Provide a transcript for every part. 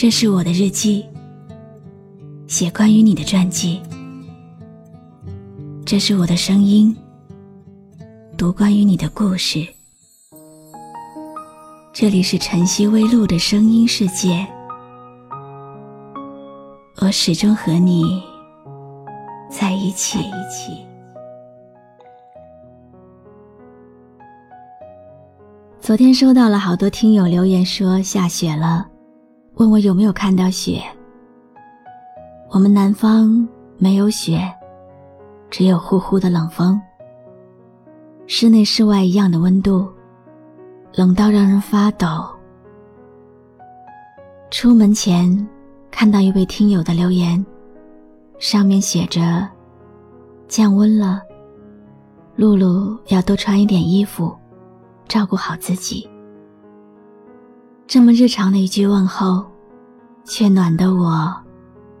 这是我的日记，写关于你的传记。这是我的声音，读关于你的故事。这里是晨曦微露的声音世界，我始终和你在一起。昨天收到了好多听友留言说下雪了，问我有没有看到雪。我们南方没有雪，只有呼呼的冷风。室内室外一样的温度，冷到让人发抖。出门前看到一位听友的留言，上面写着：“降温了，露露要多穿一点衣服。”照顾好自己。这么日常的一句问候，却暖得我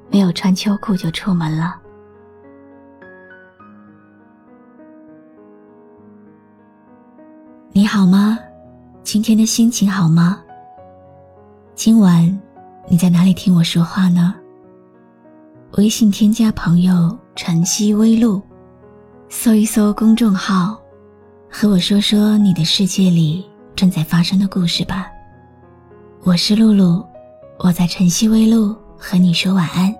没有穿秋裤就出门了。你好吗？今天的心情好吗？今晚你在哪里听我说话呢？微信添加朋友“晨曦微露”，搜一搜公众号。和我说说你的世界里正在发生的故事吧。我是露露，我在晨曦微露和你说晚安。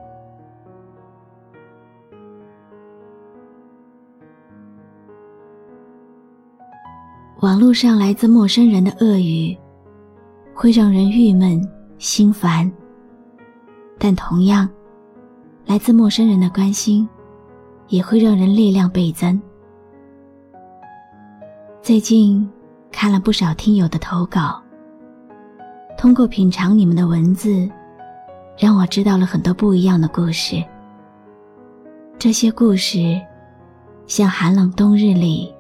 网络上来自陌生人的恶语，会让人郁闷心烦。但同样，来自陌生人的关心，也会让人力量倍增。最近看了不少听友的投稿，通过品尝你们的文字，让我知道了很多不一样的故事。这些故事，像寒冷冬日里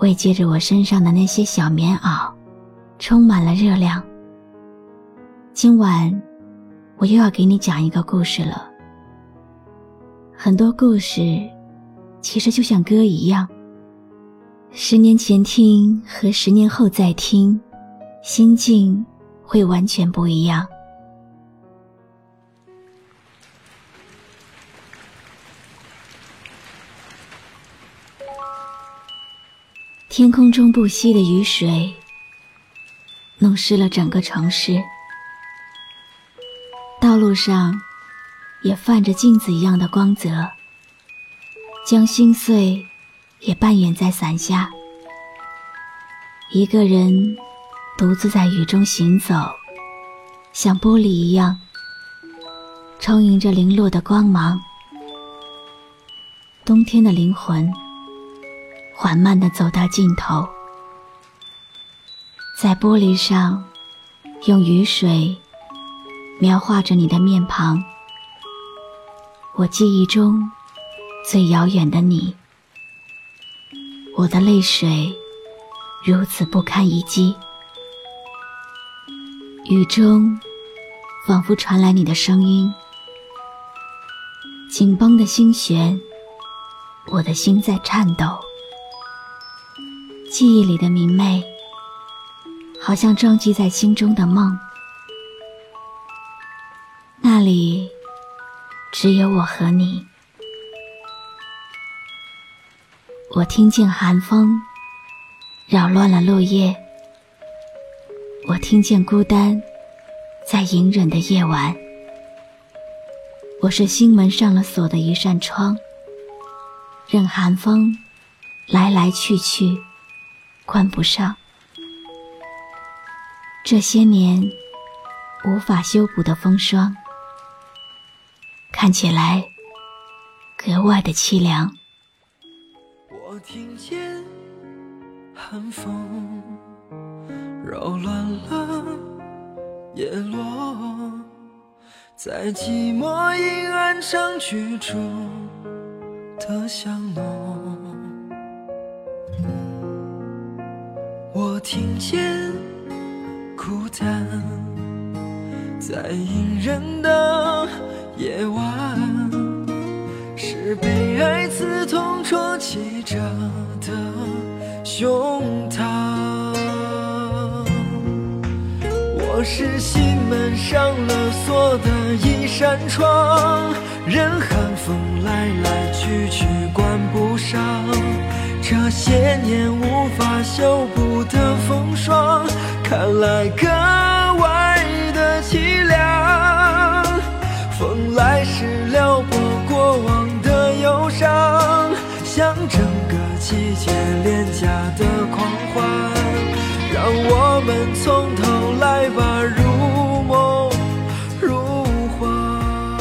慰藉着我身上的那些小棉袄，充满了热量。今晚，我又要给你讲一个故事了。很多故事，其实就像歌一样。十年前听和十年后再听，心境会完全不一样。天空中不息的雨水，弄湿了整个城市。道路上，也泛着镜子一样的光泽，将心碎。也扮演在伞下，一个人独自在雨中行走，像玻璃一样，充盈着零落的光芒。冬天的灵魂缓慢地走到尽头，在玻璃上用雨水描画着你的面庞，我记忆中最遥远的你。我的泪水如此不堪一击，雨中仿佛传来你的声音，紧绷的心弦，我的心在颤抖。记忆里的明媚，好像撞击在心中的梦，那里只有我和你。我听见寒风扰乱了落叶，我听见孤单在隐忍的夜晚。我是心门上了锁的一扇窗，任寒风来来去去，关不上。这些年无法修补的风霜，看起来格外的凄凉。我听见寒风扰乱了叶落，在寂寞阴暗长居中的香浓。我听见孤单在隐忍的夜晚。是被爱刺痛戳击着的胸我是心门上了锁的一扇窗，任寒风来来去去关不上。这些年无法修补的风霜，看来格外的凄凉。风来时撩拨过往的忧伤，像整个季节廉价的狂欢。让我们从头来吧，如梦如幻。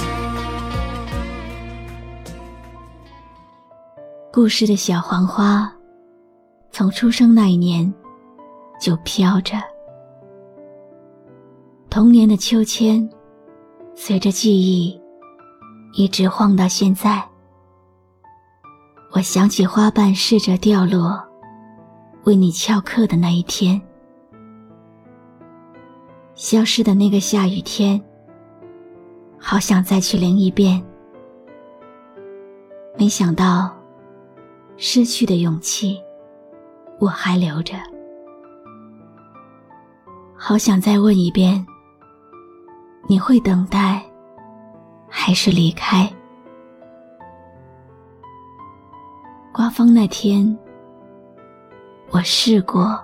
故事的小黄花，从出生那一年就飘着。童年的秋千，随着记忆一直晃到现在。我想起花瓣试着掉落。为你翘课的那一天，消失的那个下雨天，好想再去淋一遍。没想到，失去的勇气我还留着。好想再问一遍，你会等待，还是离开？刮风那天。我试过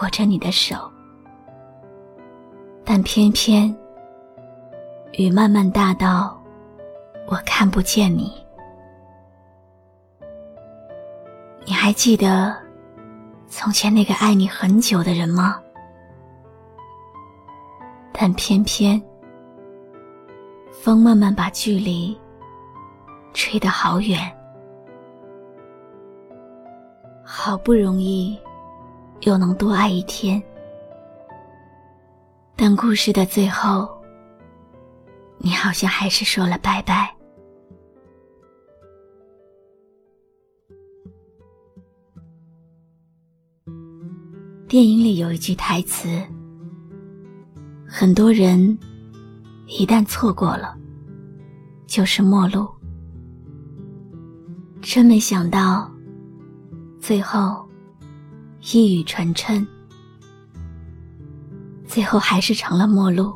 握着你的手，但偏偏雨慢慢大到我看不见你。你还记得从前那个爱你很久的人吗？但偏偏风慢慢把距离吹得好远。好不容易，又能多爱一天，但故事的最后，你好像还是说了拜拜。电影里有一句台词：“很多人一旦错过了，就是陌路。”真没想到。最后，一语成谶，最后还是成了陌路。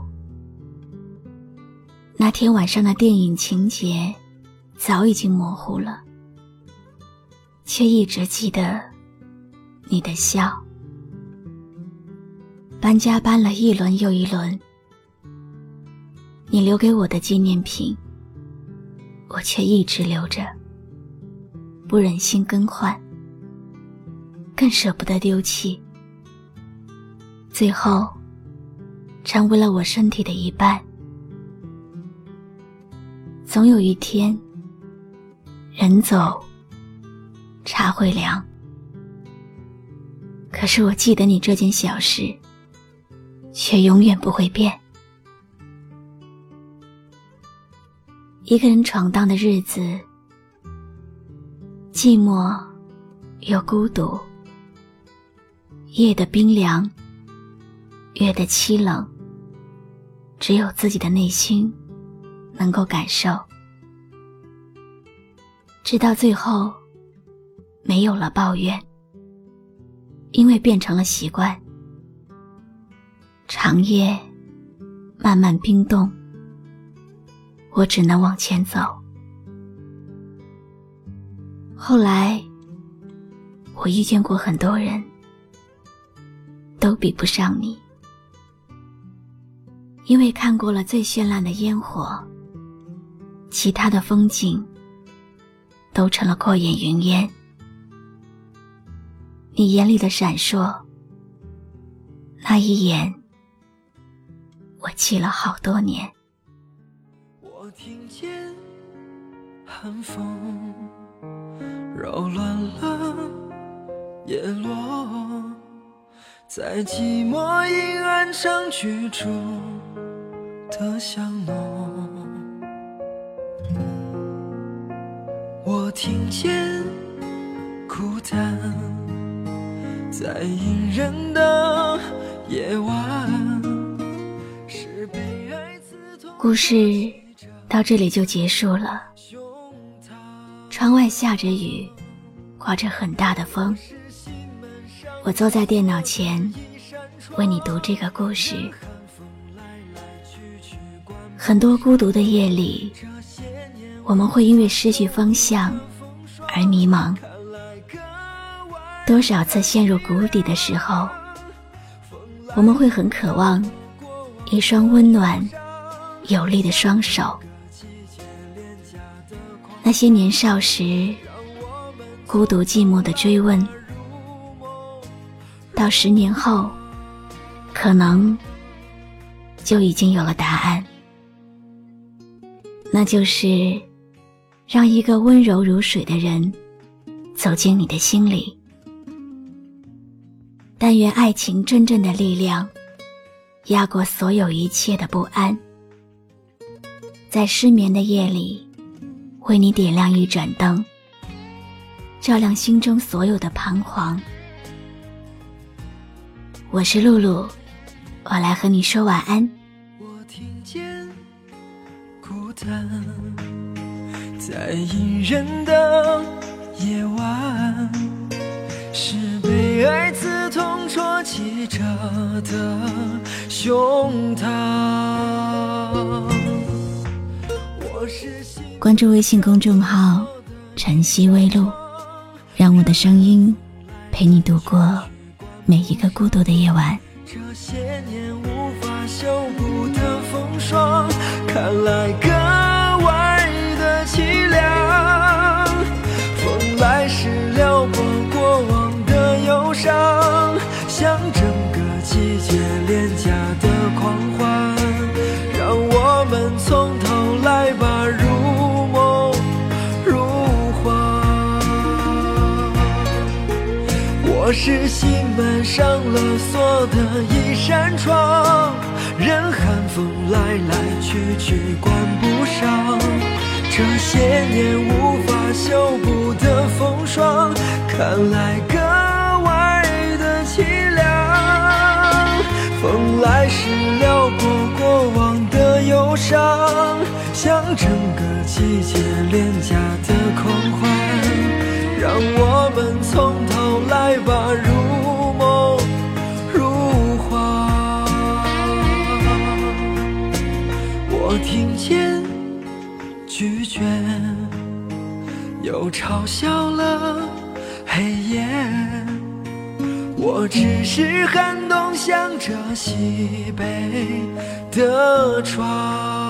那天晚上的电影情节早已经模糊了，却一直记得你的笑。搬家搬了一轮又一轮，你留给我的纪念品，我却一直留着，不忍心更换。更舍不得丢弃，最后成为了我身体的一半。总有一天，人走茶会凉。可是我记得你这件小事，却永远不会变。一个人闯荡的日子，寂寞又孤独。夜的冰凉，月的凄冷，只有自己的内心能够感受。直到最后，没有了抱怨，因为变成了习惯。长夜慢慢冰冻，我只能往前走。后来，我遇见过很多人。都比不上你，因为看过了最绚烂的烟火，其他的风景都成了过眼云烟。你眼里的闪烁，那一眼，我记了好多年。我听见寒风扰乱了叶落。在寂寞阴暗中居住的香浓，我听见孤单在隐忍的夜晚，是被爱刺痛。故事到这里就结束了。窗外下着雨，刮着很大的风。我坐在电脑前，为你读这个故事。很多孤独的夜里，我们会因为失去方向而迷茫。多少次陷入谷底的时候，我们会很渴望一双温暖有力的双手。那些年少时孤独寂寞的追问，到十年后，可能就已经有了答案。那就是让一个温柔如水的人走进你的心里。但愿爱情真正的力量压过所有一切的不安，在失眠的夜里。为你点亮一盏灯，照亮心中所有的彷徨。我是露露，我来和你说晚安。在隐忍的夜晚，是被爱刺痛戳击着的胸膛。我是。关注微信公众号“晨曦微露”，让我的声音陪你度过每一个孤独的夜晚。这些年无法修补的风霜，看来是心门上了锁的一扇窗，任寒风来来去去，关不上。这些年无法修补的风霜，看来格外的凄凉。风来时撩拨过往的忧伤，像整个季节廉价嘲笑了黑夜。我只是寒冬向着西北的窗。